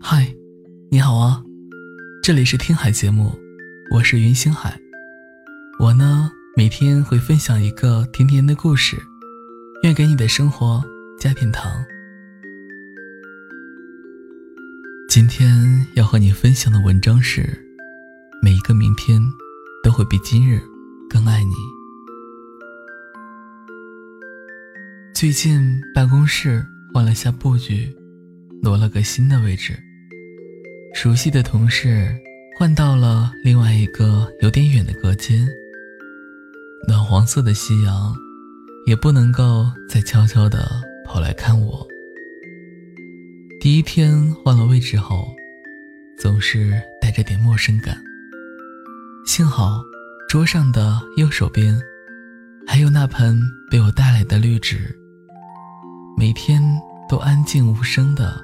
嗨，你好啊，这里是听海节目，我是云星海。我呢，每天会分享一个甜甜的故事，愿给你的生活加点糖。今天要和你分享的文章是：每一个明天都会比今日更爱最近办公室换了下布局，挪了个新的位置。熟悉的同事换到了另外一个有点远的隔间。暖黄色的夕阳，也不能够再悄悄地跑来看我。第一天换了位置后，总是带着点陌生感。幸好桌上的右手边，还有那盆被我带来的绿植。每天都安静无声的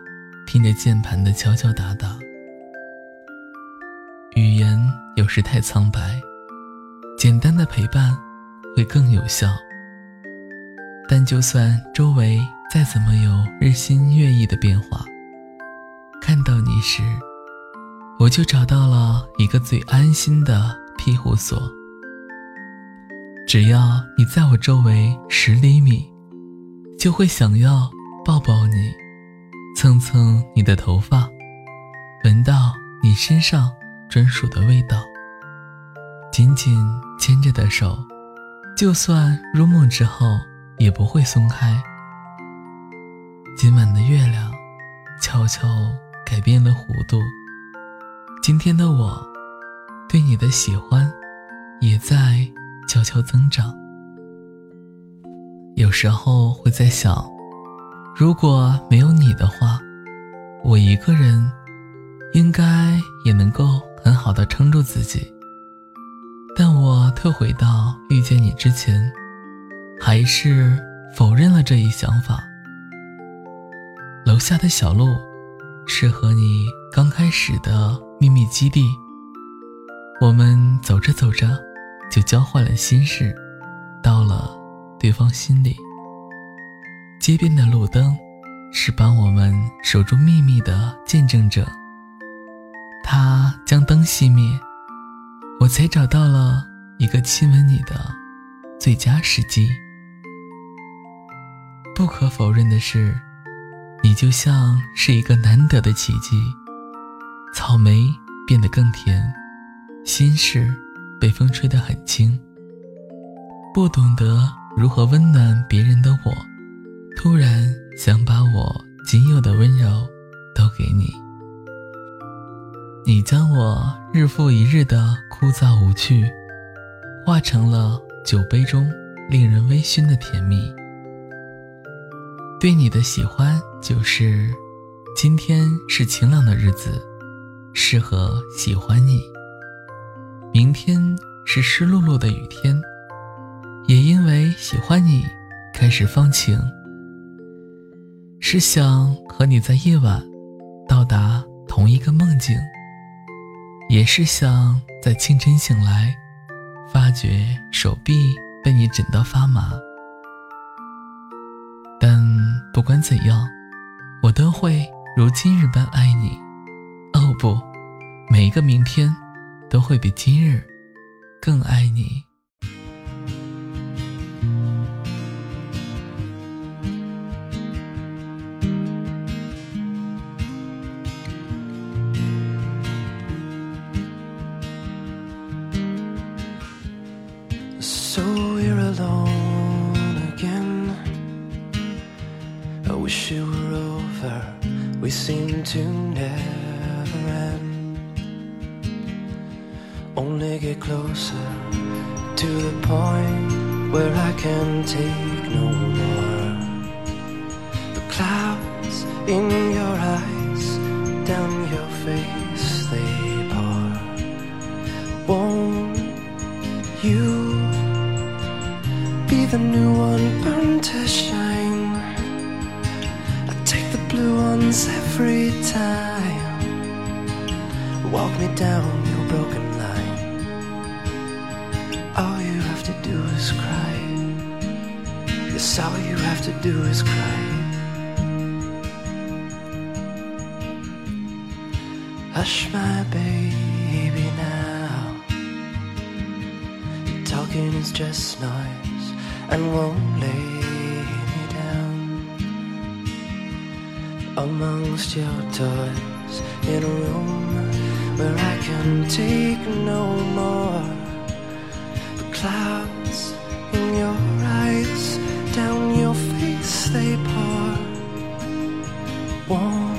听着键盘的敲敲打打，语言有时太苍白，简单的陪伴会更有效。但就算周围再怎么有日新月异的变化，看到你时，我就找到了一个最安心的庇护所。只要你在我周围十厘米。就会想要抱抱你，蹭蹭你的头发，闻到你身上专属的味道。紧紧牵着的手，就算入梦之后也不会松开。今晚的月亮悄悄改变了弧度，今天的我对你的喜欢也在悄悄增长。有时候会在想，如果没有你的话，我一个人应该也能够很好的撑住自己。但我退回到遇见你之前，还是否认了这一想法。楼下的小路，是和你刚开始的秘密基地。我们走着走着，就交换了心事，到了。对方心里，街边的路灯是帮我们守住秘密的见证者。他将灯熄灭，我才找到了一个亲吻你的最佳时机。不可否认的是，你就像是一个难得的奇迹。草莓变得更甜，心事被风吹得很轻。不懂得。如何温暖别人的我，突然想把我仅有的温柔都给你。你将我日复一日的枯燥无趣，化成了酒杯中令人微醺的甜蜜。对你的喜欢就是，今天是晴朗的日子，适合喜欢你。明天是湿漉漉的雨天。也因为喜欢你，开始放晴。是想和你在夜晚到达同一个梦境，也是想在清晨醒来，发觉手臂被你枕到发麻。但不管怎样，我都会如今日般爱你。哦不，每一个明天都会比今日更爱你。Wish it were over. We seem to never end. Only get closer to the point where I can take no more. The clouds in your eyes, down your face, they pour. Won't you be the new one burnt to shine? happens every time. Walk me down your broken line. All you have to do is cry. Yes, all you have to do is cry. Hush, my baby, now. Talking is just noise and won't lay. Amongst your toys in a room where I can take no more. The clouds in your eyes, down your face they pour. Won't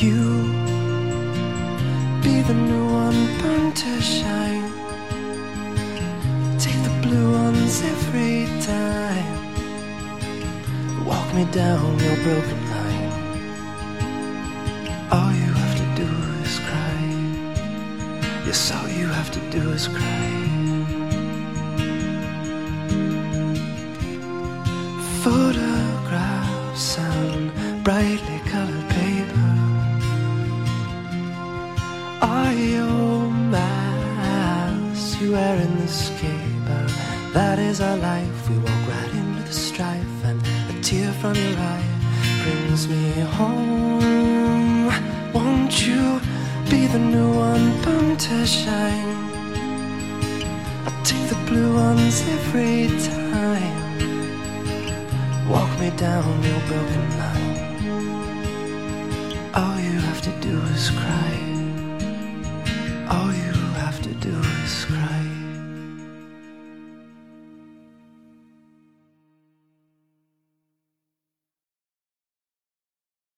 you be the new one, burn to shine? Take the blue ones every time. Walk me down your broken. All you have to do is cry. Yes, all you have to do is cry. Photographs on brightly colored paper are your masks you wear in this caper. That is our life. We walk right into the strife, and a tear from your eye brings me home. Won't you be the new one, born to shine? I'll take the blue ones every time. Walk me down your broken line. All you have to do is cry.